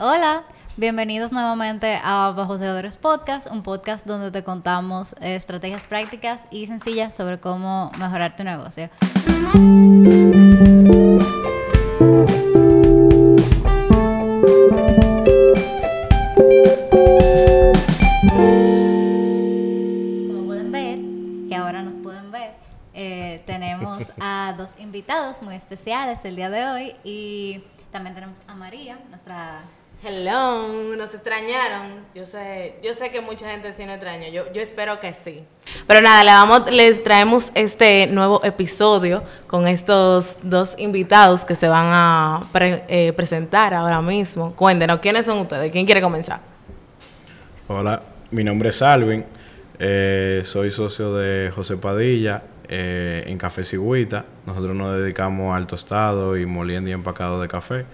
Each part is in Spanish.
Hola, bienvenidos nuevamente a Bajo Seguidores Podcast, un podcast donde te contamos estrategias prácticas y sencillas sobre cómo mejorar tu negocio. Como pueden ver, que ahora nos pueden ver, eh, tenemos a dos invitados muy especiales el día de hoy y también tenemos a María, nuestra Hello, nos extrañaron. Yo sé, yo sé que mucha gente sí nos extraña. Yo, yo espero que sí. Pero nada, le vamos, les traemos este nuevo episodio con estos dos invitados que se van a eh, presentar ahora mismo. Cuéntenos, ¿quiénes son ustedes? ¿Quién quiere comenzar? Hola, mi nombre es Alvin, eh, soy socio de José Padilla eh, en Café Cigüita. Nosotros nos dedicamos al tostado y moliendo y empacado de café,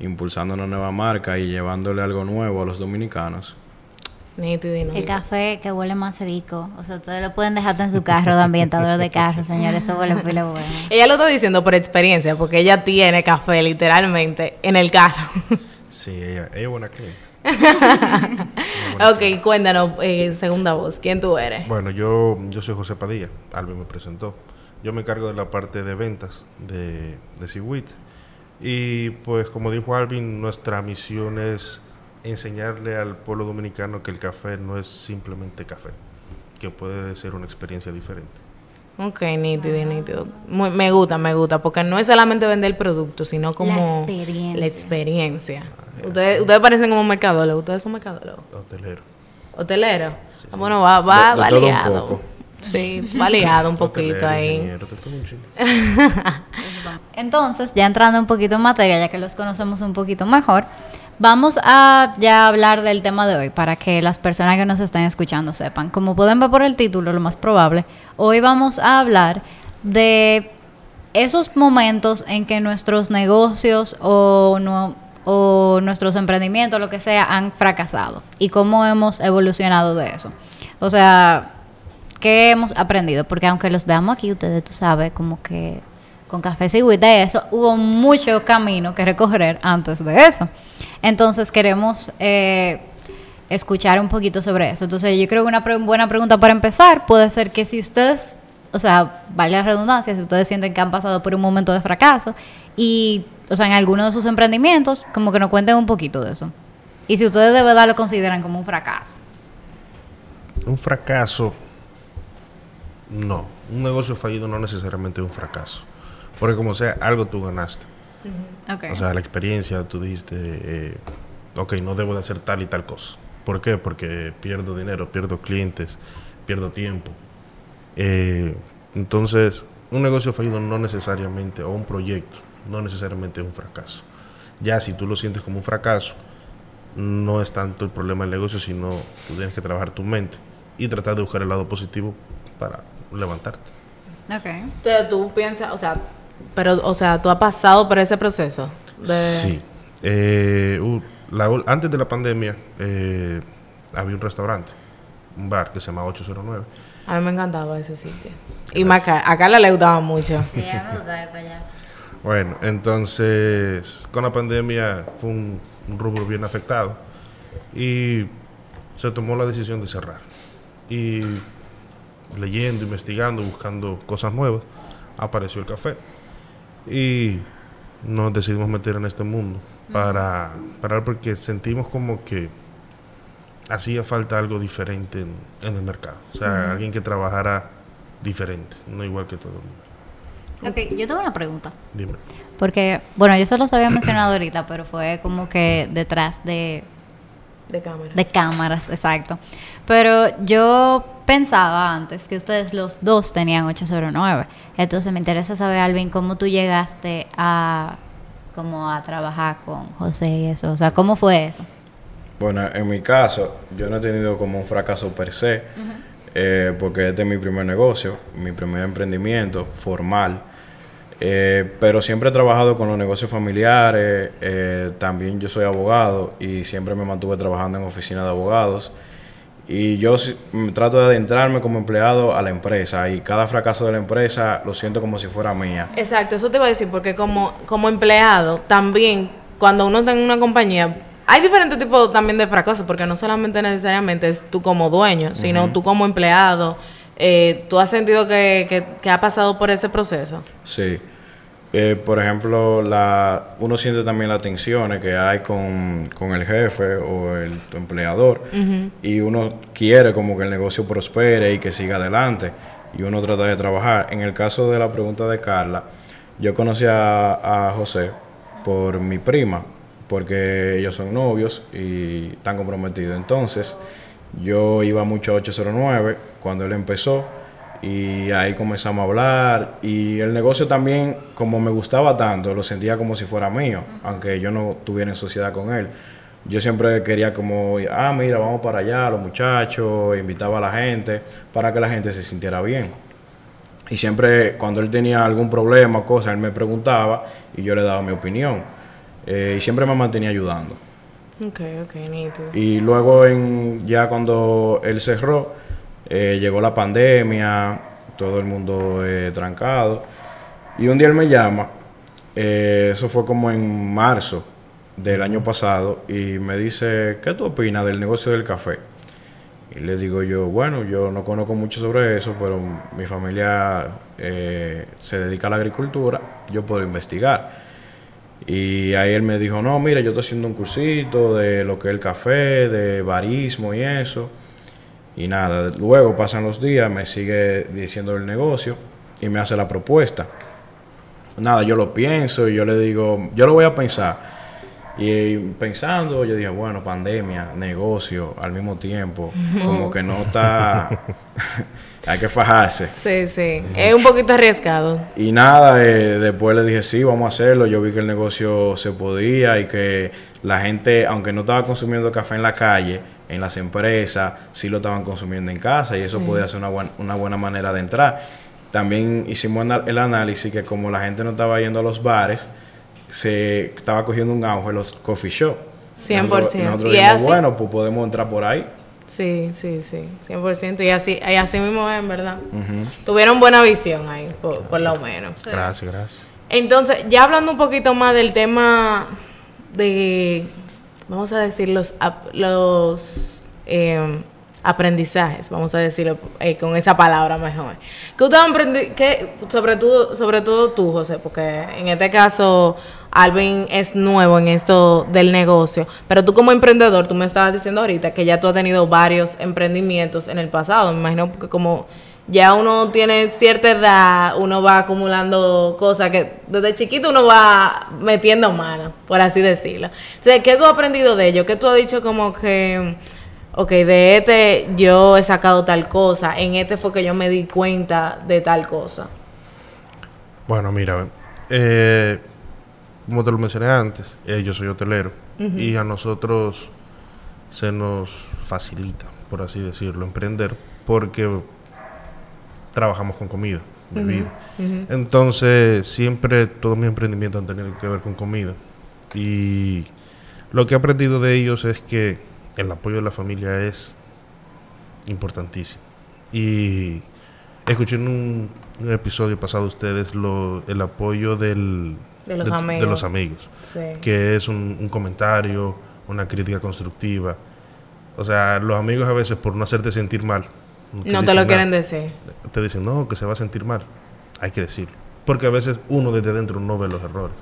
impulsando una nueva marca y llevándole algo nuevo a los dominicanos. El café que huele más rico. O sea, ustedes lo pueden dejar en su carro de ambientador de carro, señores. Eso huele pila bueno. Ella lo está diciendo por experiencia, porque ella tiene café literalmente en el carro. Sí, ella, ella es buena cliente. ok, cuéntanos, eh, segunda voz, ¿quién tú eres? Bueno, yo, yo soy José Padilla, Alvin me presentó. Yo me encargo de la parte de ventas de, de. Y pues como dijo Alvin, nuestra misión es enseñarle al pueblo dominicano que el café no es simplemente café, que puede ser una experiencia diferente. Ok, nítido, nítido. Muy- me gusta, me gusta, porque no es solamente vender el producto, sino como experiencia. la experiencia. Ustedes, ustedes parecen como mercadólogos, ustedes son mercadólogos. Hotelero. Hoteleros. Ah, Bueno, va, va, De- de va liado. Sí, va liado un poquito Hotelero, ahí. Entonces, ya entrando un poquito en materia, ya que los conocemos un poquito mejor, vamos a ya hablar del tema de hoy para que las personas que nos están escuchando sepan. Como pueden ver por el título, lo más probable, hoy vamos a hablar de esos momentos en que nuestros negocios o, o nuestros emprendimientos, lo que sea, han fracasado y cómo hemos evolucionado de eso. O sea, ¿qué hemos aprendido? Porque aunque los veamos aquí, ustedes, tú sabes, como que con café cigüita y eso, hubo mucho camino que recorrer antes de eso. Entonces queremos eh, escuchar un poquito sobre eso. Entonces yo creo que una buena pregunta para empezar puede ser que si ustedes, o sea, vale la redundancia, si ustedes sienten que han pasado por un momento de fracaso y, o sea, en alguno de sus emprendimientos, como que nos cuenten un poquito de eso. Y si ustedes de verdad lo consideran como un fracaso. Un fracaso, no. Un negocio fallido no necesariamente es un fracaso. Porque como sea, algo tú ganaste. O sea, la experiencia, tú dijiste, eh, ok, no debo de hacer tal y tal cosa. ¿Por qué? Porque pierdo dinero, pierdo clientes, pierdo tiempo. Eh, entonces, un negocio fallido no necesariamente, o un proyecto, no necesariamente es un fracaso. Ya si tú lo sientes como un fracaso, no es tanto el problema del negocio, sino tú tienes que trabajar tu mente y tratar de buscar el lado positivo para levantarte. ok. Entonces tú piensas, o sea, pero, o sea, tú has pasado por ese proceso. de- Sí. Eh, uh, la antes de la pandemia eh, había un restaurante, un bar que se llama 809. A mí me encantaba ese sitio. Y más a a Carla le gustaba mucho. Sí, me para allá. Bueno, entonces con la pandemia fue un, un rubro bien afectado y se tomó la decisión de cerrar. Y leyendo, investigando, buscando cosas nuevas, apareció el café. Y nos decidimos meter en este mundo para, para porque sentimos como que hacía falta algo diferente en, en el mercado. O sea, alguien que trabajara diferente, no igual que todo el mundo. Ok, yo tengo una pregunta. Dime. Porque, bueno, yo solo se había mencionado ahorita, pero fue como que detrás de, De cámara. de cámaras, exacto. Pero yo pensaba antes que ustedes los dos tenían 809. Entonces me interesa saber, Alvin, cómo tú llegaste a como a trabajar con José y eso. O sea, ¿cómo fue eso? Bueno, en mi caso, yo no he tenido como un fracaso per se, eh, porque este es mi primer negocio, mi primer emprendimiento formal. Eh, pero siempre he trabajado con los negocios familiares, eh, también yo soy abogado y siempre me mantuve trabajando en oficina de abogados. Y yo trato de adentrarme como empleado a la empresa y cada fracaso de la empresa lo siento como si fuera mía. Exacto, eso te iba a decir, porque como, como empleado, también, cuando uno está en una compañía, hay diferentes tipos también de fracasos, porque no solamente necesariamente es tú como dueño, sino tú como empleado. Eh, ¿Tú has sentido que, que, que ha pasado por ese proceso? Sí. Eh, por ejemplo, la, uno siente también las tensiones que hay con, con el jefe o el tu empleador y uno quiere como que el negocio prospere y que siga adelante y uno trata de trabajar. En el caso de la pregunta de Carla, yo conocí a, a José por mi prima, porque ellos son novios y están comprometidos. Entonces, yo iba mucho a 809 cuando él empezó y ahí comenzamos a hablar y el negocio también como me gustaba tanto lo sentía como si fuera mío aunque yo no tuviera en sociedad con él. Yo siempre quería como ah mira vamos para allá los muchachos invitaba a la gente para que la gente se sintiera bien y siempre cuando él tenía algún problema o cosa él me preguntaba y yo le daba mi opinión Eh, y siempre me mantenía ayudando Ok, ok, nítido. y luego en, ya cuando él cerró, eh, llegó la pandemia, todo el mundo eh, trancado. Y un día él me llama, eh, eso fue como en marzo del año pasado, y me dice, ¿qué tú opinas del negocio del café? Y le digo yo, bueno, yo no conozco mucho sobre eso, pero mi familia se dedica a la agricultura, yo puedo investigar. Y ahí él me dijo, no, mira, yo estoy haciendo un cursito de lo que es el café, de barismo y eso. Y nada, luego pasan los días, me sigue diciendo el negocio y me hace la propuesta. Nada, yo lo pienso y yo le digo, yo lo voy a pensar. Y pensando, yo dije, bueno, pandemia, negocio al mismo tiempo, como que no está, hay que fajarse. Sí, sí. Es un poquito arriesgado. Y nada, eh, después le dije, sí, vamos a hacerlo. Yo vi que el negocio se podía y que la gente, aunque no estaba consumiendo café en la calle, en las empresas, sí lo estaban consumiendo en casa y eso podía ser una, buen- una buena manera de entrar. También hicimos el análisis que como la gente no estaba yendo a los bares, se estaba cogiendo un auge los coffee shop. 100%. Nosotros, nosotros Y dijimos, así. bueno, pues podemos entrar por ahí. Sí, sí, sí. 100%. Y así, y así mismo es, en verdad. Tuvieron buena visión ahí, por, por lo menos. Gracias, gracias. Entonces, ya hablando un poquito más del tema de, vamos a decir, los, los eh, aprendizajes, vamos a decirlo eh, con esa palabra mejor. ¿Qué usted aprendi qué, sobre, todo, sobre todo tú, José? Porque en este caso, Alvin es nuevo en esto del negocio, pero tú como emprendedor, tú me estabas diciendo ahorita que ya tú has tenido varios emprendimientos en el pasado, me imagino que como ya uno tiene cierta edad, uno va acumulando cosas que desde chiquito uno va metiendo mano, por así decirlo. Entonces, ¿qué tú has aprendido de ello? ¿Qué tú has dicho como que, ok, de este yo he sacado tal cosa, en este fue que yo me di cuenta de tal cosa? Bueno, mira, eh, como te lo mencioné antes, eh, yo soy hotelero y a nosotros se nos facilita, por así decirlo, emprender porque trabajamos con comida, bebida. Entonces, siempre todos mis emprendimientos han tenido que ver con comida. Y lo que he aprendido de ellos es que el apoyo de la familia es importantísimo. Y escuché en un, un episodio pasado ustedes lo, el apoyo del, De los amigos. los amigos, Sí. que es un, un comentario, una crítica constructiva. O sea, los amigos a veces por no hacerte sentir mal. No te lo nada. quieren decir. Te dicen, no, que se va a sentir mal. Hay que decirlo. Porque a veces uno desde dentro no ve los errores.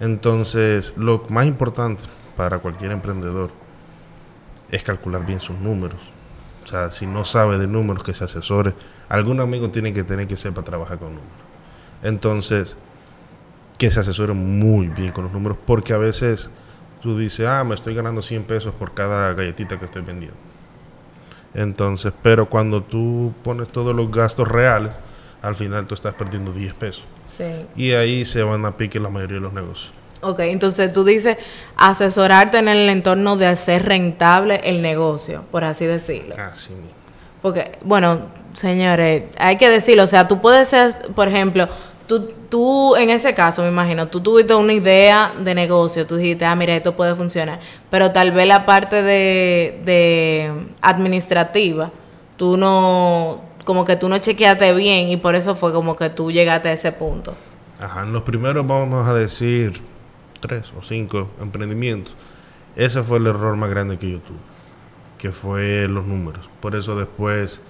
Entonces, lo más importante para cualquier emprendedor es calcular bien sus números. O sea, si no sabe de números, que se asesore. Algún amigo tiene que tener que sepa trabajar con números. Entonces, que se asesore muy bien con los números, porque a veces tú dices, ah, me estoy ganando 100 pesos por cada galletita que estoy vendiendo. Entonces, pero cuando tú pones todos los gastos reales, al final tú estás perdiendo 10 pesos. Sí. Y ahí se van a pique la mayoría de los negocios. Ok, entonces tú dices asesorarte en el entorno de hacer rentable el negocio, por así decirlo. Así mismo. Porque, bueno, señores, hay que decirlo, o sea, tú puedes ser, por ejemplo, tú, tú en ese caso, me imagino, tú tuviste una idea de negocio, tú dijiste, ah, mira, esto puede funcionar, pero tal vez la parte de, de administrativa, tú no, como que tú no chequeaste bien y por eso fue como que tú llegaste a ese punto. Ajá, en los primeros vamos a decir tres o cinco emprendimientos. Ese fue el error más grande que yo tuve, que fue los números. Por eso después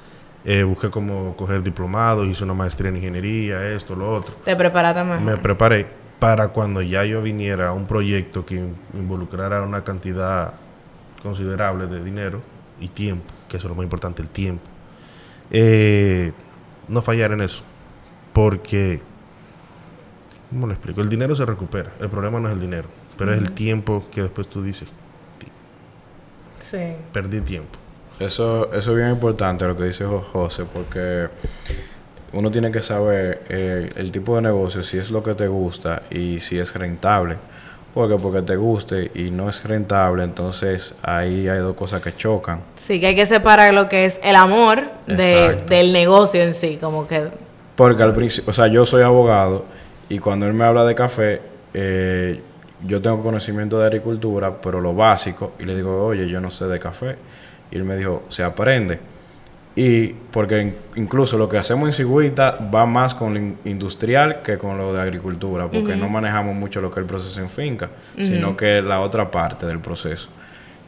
eh, busqué como coger diplomados, hice una maestría en ingeniería, esto, lo otro. Te preparaste mejor. Me preparé para cuando ya yo viniera a un proyecto que involucrara una cantidad considerable de dinero y tiempo, que eso es lo más importante, el tiempo. Eh, no fallar en eso, porque, ¿cómo lo explico? El dinero se recupera, el problema no es el dinero, pero es el tiempo que después tú dices, Sí. perdí tiempo. Eso, eso es bien importante lo que dice Jo- José, porque uno tiene que saber eh, el tipo de negocio, si es lo que te gusta y si es rentable. Porque porque te guste y no es rentable, entonces ahí hay dos cosas que chocan. Sí, que hay que separar lo que es el amor de, del negocio en sí, como que... Porque al principio, o sea, yo soy abogado y cuando él me habla de café, eh, yo tengo conocimiento de agricultura, pero lo básico, y le digo, oye, yo no sé de café. Y él me dijo, se aprende. Y porque in- incluso lo que hacemos en Cigüita va más con lo in- industrial que con lo de agricultura, porque no manejamos mucho lo que es el proceso en finca, sino que la otra parte del proceso.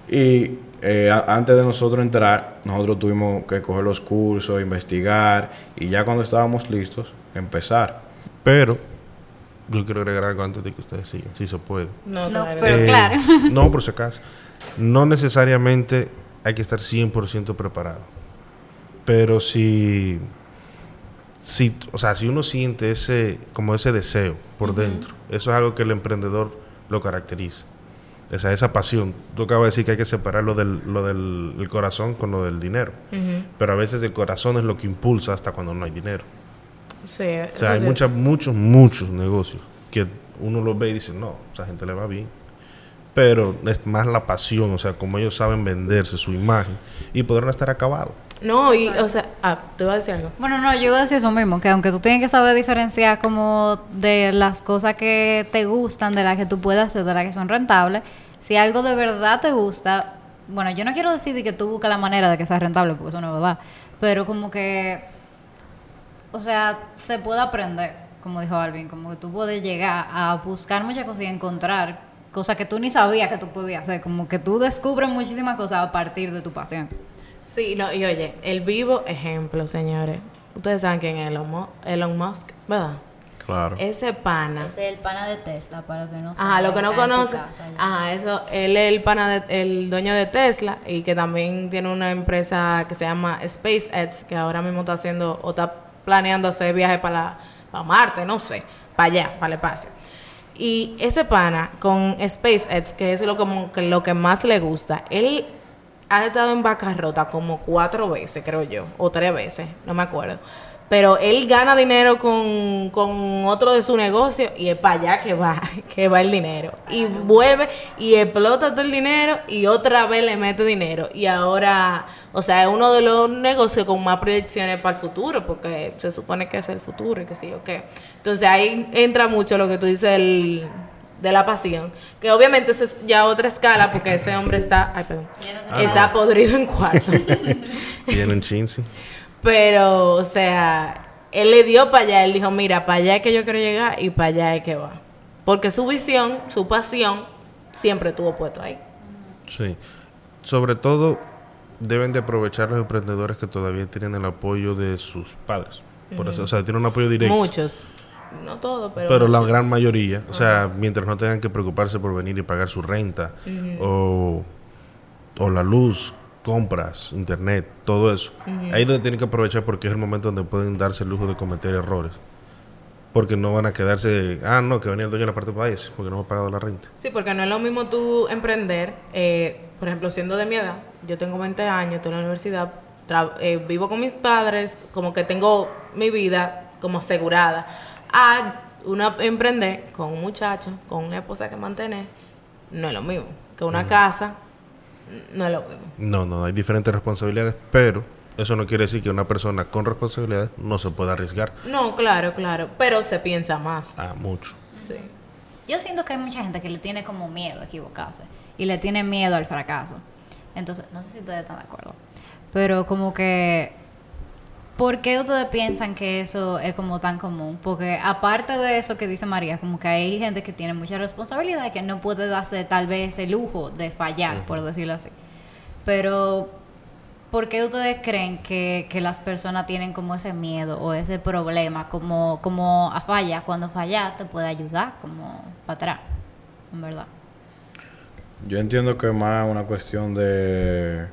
Y eh, antes de nosotros entrar, nosotros tuvimos que coger los cursos, investigar, y ya cuando estábamos listos, empezar. Pero yo quiero agregar algo antes de que ustedes sigan, si se puede. No, No, claro. Pero Eh, claro. No, por si acaso. No necesariamente hay que estar 100% preparado. Pero si, si, o sea, si uno siente ese, como ese deseo por dentro, eso es algo que el emprendedor lo caracteriza. O sea, esa pasión. Tú acabas de decir que hay que separar lo del, lo del el corazón con lo del dinero. Pero a veces el corazón es lo que impulsa hasta cuando no hay dinero. Sí, O sea, hay muchas, muchos, muchos negocios que uno los ve y dice, no, esa gente le va bien. Pero es más la pasión, o sea, como ellos saben venderse su imagen y podrán estar acabados. No, y, o sea, ah, te iba a decir algo. Bueno, no, yo iba a decir eso mismo, que aunque tú tienes que saber diferenciar como de las cosas que te gustan, de las que tú puedes hacer, de las que son rentables, si algo de verdad te gusta, bueno, yo no quiero decir de que tú buscas la manera de que sea rentable, porque eso no es verdad, pero como que, o sea, se puede aprender, como dijo Alvin, como que tú puedes llegar a buscar muchas cosas y encontrar cosas que tú ni sabías que tú podías hacer, como que tú descubres muchísimas cosas a partir de tu pasión. Sí, no, y oye, el vivo ejemplo, señores. Ustedes saben quién es Elon, Elon Musk, ¿verdad? Claro. Ese pana. Ese es el pana de Tesla, para los que no Ajá, lo que no está en su conoce. casa ya. Ajá, eso, él es el pana de- el dueño de Tesla y que también tiene una empresa que se llama SpaceX, que ahora mismo está haciendo o está planeando hacer viaje para, para Marte, no sé, para allá, para el espacio. Y ese pana con SpaceX, que es lo, que lo que más le gusta, él ha estado en bancarrota como cuatro veces, creo yo, o tres veces, no me acuerdo. Pero él gana dinero con, con otro de su negocio y es para allá que va, que va el dinero. Y vuelve y explota todo el dinero y otra vez le mete dinero. Y ahora, o sea, es uno de los negocios con más proyecciones para el futuro, porque se supone que es el futuro y que sí o qué. Entonces ahí entra mucho lo que tú dices el, de la pasión, que obviamente es ya otra escala porque ese hombre está, ay, perdón, está podrido en cuarto. Tienen chintzy. Pero, o sea, él le dio para allá, él dijo, mira, para allá es que yo quiero llegar y para allá es que va. Porque su visión, su pasión, siempre estuvo puesto ahí. Sí. Sobre todo, deben de aprovechar los emprendedores que todavía tienen el apoyo de sus padres. Por eso, o sea, tienen un apoyo directo. Muchos. No todos, pero... Pero la gran mayoría, o sea, mientras no tengan que preocuparse por venir y pagar su renta o, o la luz, compras, internet, todo eso. Ahí es donde tienen que aprovechar porque es el momento donde pueden darse el lujo de cometer errores. Porque no van a quedarse, ah, no, que venía el dueño de la parte del país porque no me ha pagado la renta. Sí, porque no es lo mismo tú emprender, eh, por ejemplo, siendo de mi edad, yo tengo 20 años, estoy en la universidad, eh, vivo con mis padres, como que tengo mi vida como asegurada, a una emprender con un muchacho, con una esposa que mantener, no es lo mismo, que una casa, no es lo mismo. No, no, hay diferentes responsabilidades, pero eso no quiere decir que una persona con responsabilidades no se pueda arriesgar No, claro, claro, pero se piensa más. a mucho. Sí. Yo siento que hay mucha gente que le tiene como miedo a equivocarse y le tiene miedo al fracaso. Entonces, no sé si ustedes están de acuerdo, pero como que ¿Por qué ustedes piensan que eso es como tan común? Porque aparte de eso que dice María, como que hay gente que tiene mucha responsabilidad y que no puede darse tal vez el lujo de fallar, por decirlo así. Pero, ¿por qué ustedes creen que, que las personas tienen como ese miedo o ese problema, como, como a falla? Cuando falla te puede ayudar como para atrás, en verdad. Yo entiendo que es más una cuestión de,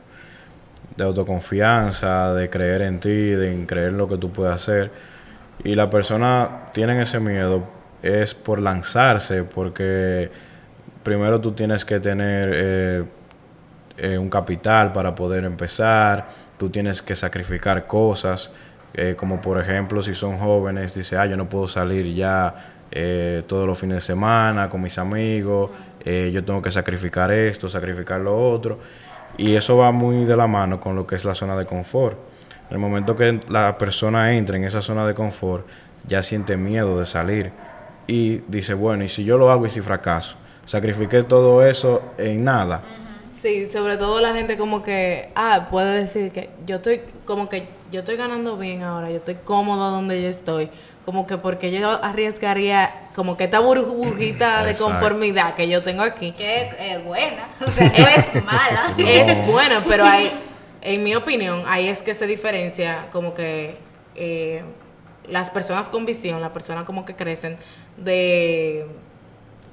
de autoconfianza, de creer en ti, de creer en lo que tú puedes hacer. Y la persona tiene ese miedo es por lanzarse, porque primero tú tienes que tener eh, eh, un capital para poder empezar, tú tienes que sacrificar cosas, eh, como por ejemplo si son jóvenes, dice, ah, yo no puedo salir ya todos los fines de semana con mis amigos, yo tengo que sacrificar esto, sacrificar lo otro. Y eso va muy de la mano con lo que es la zona de confort. El momento que la persona entra en esa zona de confort, ya siente miedo de salir. Y dice, bueno, ¿y si yo lo hago y si fracaso? Sacrifiqué todo eso en nada. Sí, sobre todo la gente como que, ah, puede decir que yo estoy, como que yo estoy ganando bien ahora, yo estoy cómodo donde yo estoy, como que porque yo arriesgaría como que esta burbujita de conformidad que yo tengo aquí. Que es eh, buena, o sea, no es mala. No. Es buena, pero hay, en mi opinión, ahí es que se diferencia como que eh, las personas con visión, las personas como que crecen de,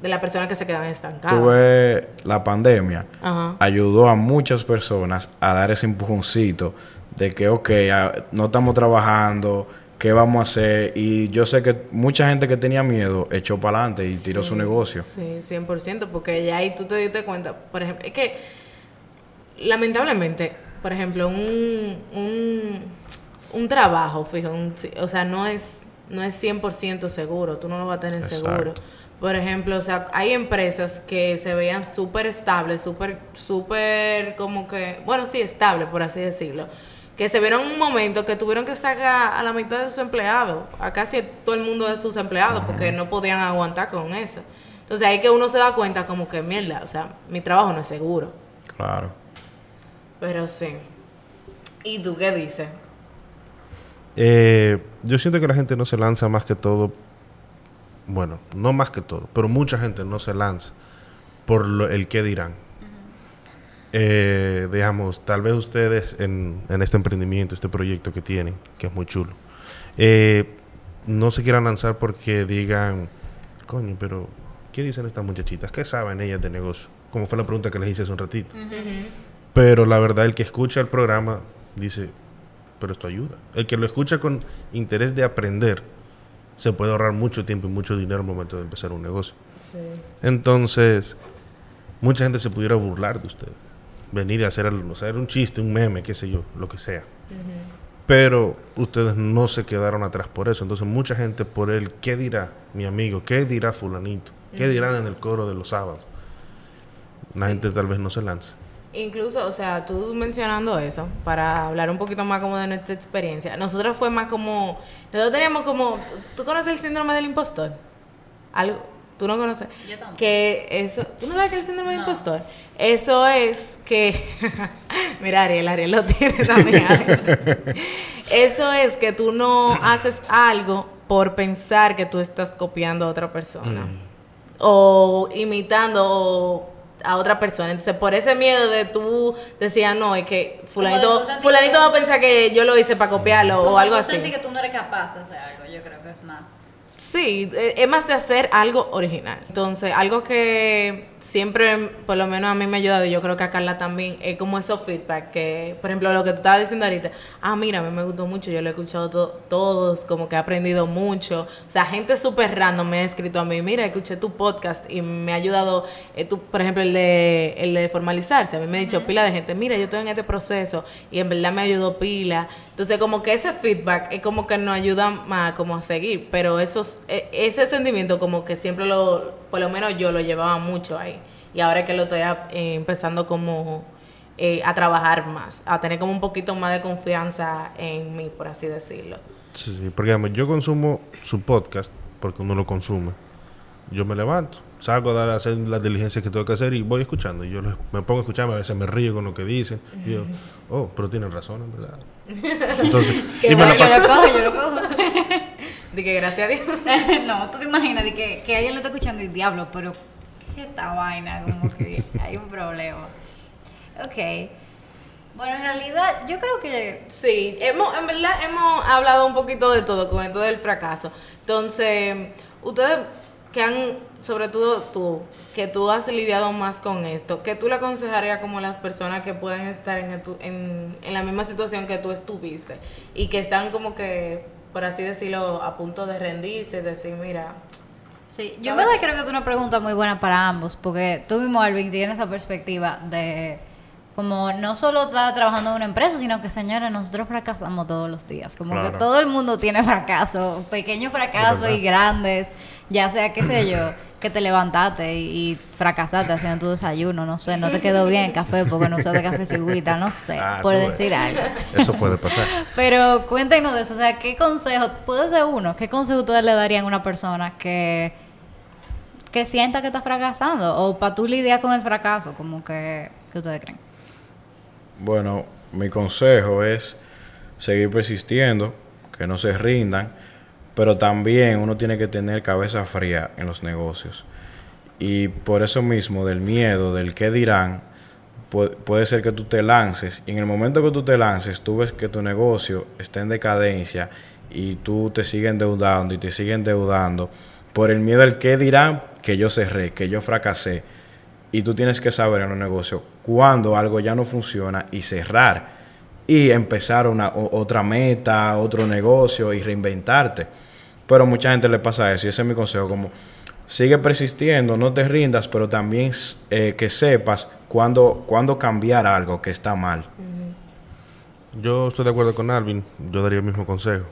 de la persona que se quedan estancadas. Tuve la pandemia, Ajá. ayudó a muchas personas a dar ese empujoncito de que, ok, no estamos trabajando, ¿qué vamos a hacer? Y yo sé que mucha gente que tenía miedo echó para adelante y tiró su Sí, negocio. Sí, 100%, porque ya ahí tú te diste cuenta, por ejemplo, es que lamentablemente, por ejemplo, un, un, un trabajo, fijo, un- o sea, no es, no es 100% seguro, tú no lo vas a tener Exacto. seguro. Por ejemplo, o sea, hay empresas que se veían súper estables, súper, súper como que, bueno, sí, estable, por así decirlo, que se vieron un momento que tuvieron que sacar a la mitad de sus empleados, a casi todo el mundo de sus empleados, porque no podían aguantar con eso. Entonces ahí que uno se da cuenta como que, mierda, o sea, mi trabajo no es seguro. Claro. Pero sí. ¿Y tú qué dices? Eh, yo siento que la gente no se lanza más que todo, bueno, no más que todo, pero mucha gente no se lanza por lo- el qué dirán. Eh, digamos, tal vez ustedes en, en este emprendimiento, este proyecto que tienen, que es muy chulo, eh, no se quieran lanzar porque digan, coño, pero ¿qué dicen estas muchachitas? ¿Qué saben ellas de negocio? Como fue la pregunta que les hice hace un ratito. Pero la verdad, el que escucha el programa dice, pero esto ayuda. El que lo escucha con interés de aprender, se puede ahorrar mucho tiempo y mucho dinero al momento de empezar un negocio. Sí. Entonces, mucha gente se pudiera burlar de ustedes. Venir a hacer, algo, un chiste, un meme, qué sé yo, lo que sea. Pero ustedes no se quedaron atrás por eso. Entonces, mucha gente por el qué dirá mi amigo, qué dirá fulanito, qué dirán en el coro de los sábados. La gente tal vez no se lance. Incluso, o sea, tú mencionando eso, para hablar un poquito más como de nuestra experiencia, nosotros fue más como, nosotros teníamos como, ¿tú conoces el síndrome del impostor? Algo, ¿tú no conoces? Yo tampoco. Que eso, ¿tú no sabes qué es el síndrome del No. impostor? Eso es que, mira Ariel, Ariel lo tiene también. Eso es que tú no haces algo por pensar que tú estás copiando a otra persona o imitando o- a otra persona. Entonces, por ese miedo de tú decías, no, es que fulanito, fulanito que- va a pensar que yo lo hice para copiarlo o algo así. que tú no eres capaz de hacer algo, yo creo que es más. Sí, eh, es más de hacer algo original. Entonces, algo que siempre, por lo menos a mí me ha ayudado, y yo creo que a Carla también, es como esos feedback que, por ejemplo, lo que tú estabas diciendo ahorita, ah, mira, a mí me gustó mucho, yo lo he escuchado to- todos, como que he aprendido mucho. O sea, gente súper random me ha escrito a mí, mira, escuché tu podcast y me ha ayudado, eh, tú, por ejemplo, el de, el de formalizarse. A mí me ha dicho pila de gente, mira, yo estoy en este proceso y en verdad me ayudó pila. Entonces, como que ese feedback es como que nos ayuda más como a seguir, pero esos, e- ese sentimiento como que siempre lo, por lo menos yo lo llevaba mucho ahí. Y ahora que lo estoy a- eh, empezando como eh, a trabajar más, a tener como un poquito más de confianza en mí, por así decirlo. Sí, sí, porque digamos, yo consumo su podcast porque uno lo consume. Yo me levanto, salgo a, dar, a hacer las diligencias que tengo que hacer y voy escuchando. Y yo me pongo a escucharme, a veces me río con lo que dicen. Y yo, oh, pero tienen razón, en verdad. Entonces, y me la bueno, yo lo cojo, yo lo cojo. De que gracias a Dios. no, tú te imaginas de que, que alguien lo está escuchando y diablo, pero ¿qué es esta vaina? Como que hay un problema. Ok. Bueno, en realidad, yo creo que. Sí, hemos, en verdad hemos hablado un poquito de todo con esto del fracaso. Entonces, ustedes que han, sobre todo tú, que tú has lidiado más con esto, ¿qué tú le aconsejarías como a las personas que pueden estar en, en, en la misma situación que tú estuviste y que están como que, por así decirlo, a punto de rendirse, decir, mira, Sí, yo en verdad creo que es una pregunta muy buena para ambos, porque tú mismo, Alvin, tienes esa perspectiva de como no solo estar trabajando en una empresa, sino que, señores, nosotros fracasamos todos los días. Como que todo el mundo tiene fracasos, pequeños fracasos y grandes, ya sea, qué sé yo, que te levantaste y, fracasaste haciendo tu desayuno, no sé, no te quedó bien el café porque no usaste café cigüita, no sé, Ah, por ves. decir algo. Eso puede pasar. Pero cuéntenos de eso, o sea, ¿qué consejo, puede ser uno, qué consejo ustedes le darían a una persona que, que sienta que está fracasando? O para tú lidiar con el fracaso, como que, ¿qué ustedes creen? Bueno, mi consejo es seguir persistiendo, que no se rindan, pero también uno tiene que tener cabeza fría en los negocios. Y por eso mismo, del miedo, del qué dirán, pu- puede ser que tú te lances y en el momento que tú te lances, tú ves que tu negocio está en decadencia y tú te sigues endeudando y te sigues endeudando por el miedo al qué dirán que yo cerré, que yo fracasé. Y tú tienes que saber en un negocio cuando algo ya no funciona y cerrar y empezar una, otra meta, otro negocio y reinventarte. Pero mucha gente le pasa eso y ese es mi consejo, como sigue persistiendo, no te rindas, pero también eh, que sepas cuándo, cuándo cambiar algo que está mal. Yo estoy de acuerdo con Alvin, yo daría el mismo consejo.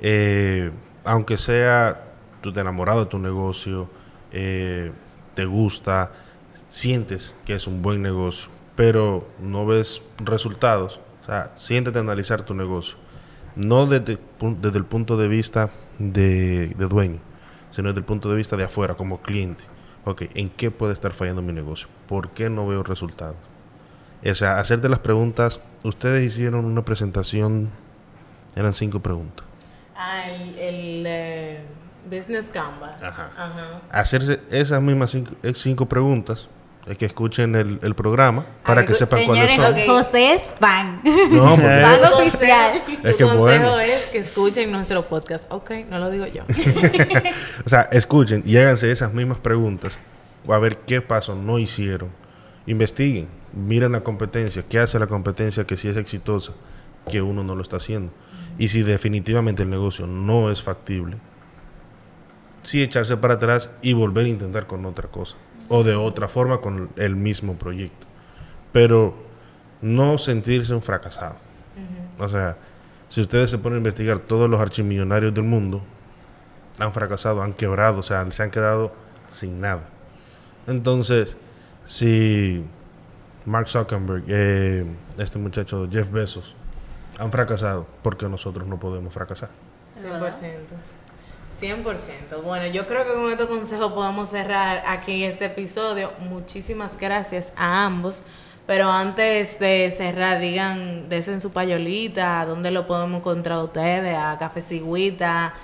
Eh, aunque sea tú te enamorado de tu negocio, eh, te gusta, sientes que es un buen negocio, pero no ves resultados, o sea, siéntete a analizar tu negocio. No desde, el punto de vista de, de dueño, sino desde el punto de vista de afuera, como cliente. Ok, ¿en qué puede estar fallando mi negocio? ¿Por qué no veo resultados? O sea, hacerte las preguntas. Ustedes hicieron una presentación, eran cinco preguntas. ah, el, el, eh, Business Canva. Ajá. Ajá. Hacerse esas mismas cinco, eh, cinco preguntas, es que escuchen el, el programa para Ay, que sepan Señores, cuáles son. José es fan. No, porque- Fan oficial. consejo- Su Es que consejo bueno. es que escuchen nuestro podcast. Ok, no lo digo yo. o sea, escuchen y háganse esas mismas preguntas a ver qué paso no hicieron. Investiguen, miren la competencia, qué hace la competencia que sí es exitosa, que uno no lo está haciendo. Y si definitivamente el negocio no es factible, sí echarse para atrás y volver a intentar con otra cosa. O de otra forma con el mismo proyecto. Pero no sentirse un fracasado. O sea, si ustedes se ponen a investigar todos los archimillonarios del mundo, han fracasado, han quebrado, o sea, se han quedado sin nada. Entonces, si Mark Zuckerberg, eh, este muchacho Jeff Bezos, han fracasado, ¿por qué nosotros no podemos fracasar? 100%. 100%. Bueno, yo creo que con estos consejos podemos cerrar aquí este episodio. Muchísimas gracias a ambos. Pero antes de cerrar, digan, desen su payolita, dónde lo podemos encontrar ustedes, a Café Cigüita.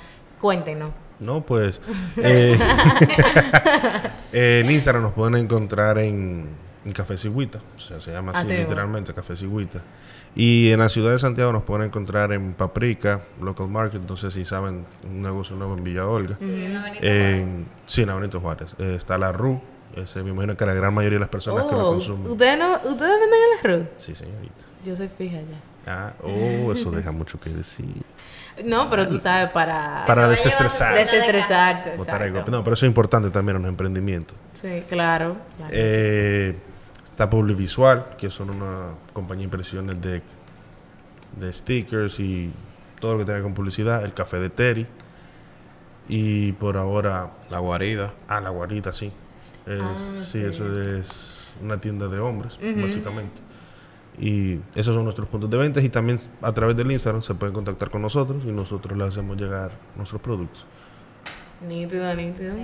Cuéntenos. No, pues eh, en Instagram nos pueden encontrar en, en Café Cigüita, o sea, se llama así Así literalmente Café Cigüita. Y en la ciudad de Santiago nos pueden encontrar en Paprika, Local Market, entonces si saben un negocio nuevo en Villa Olga. En, sí, en la Benito Juárez. Eh, está la RU, ese me imagino que la gran mayoría de las personas que lo Oh, consumen. ¿ustedes, no, ¿Ustedes venden en la RUT? Sí, señorita. Yo soy fija ya. Ah, oh, eso deja mucho que decir. No, pero tú sabes, para, Para desestresar. desestresarse. Golpe. No, pero eso es importante también en los emprendimientos. Sí, claro. claro. Eh, está Publivisual, que son una compañía de impresiones de, de stickers y todo lo que tenga con publicidad. El café de Terry. Y por ahora, La guarida. a la guarita, sí. Es- Ah, sí, eso es una tienda de hombres, básicamente. Y esos son nuestros puntos de venta. Y también a través del Instagram se pueden contactar con nosotros y nosotros les hacemos llegar nuestros productos. Nítido, nítido.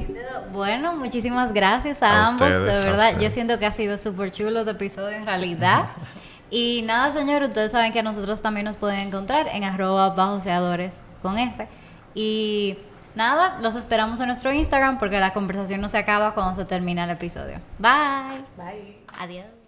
Bueno, muchísimas gracias a, A ambos, ustedes, de verdad. Yo siento que ha sido súper chulo este episodio en realidad. y nada, señor, ustedes saben que a nosotros también nos pueden encontrar en arroba bajoseadores con S. Y nada, los esperamos en nuestro Instagram porque la conversación no se acaba cuando se termina el episodio. Bye. Bye. Adiós.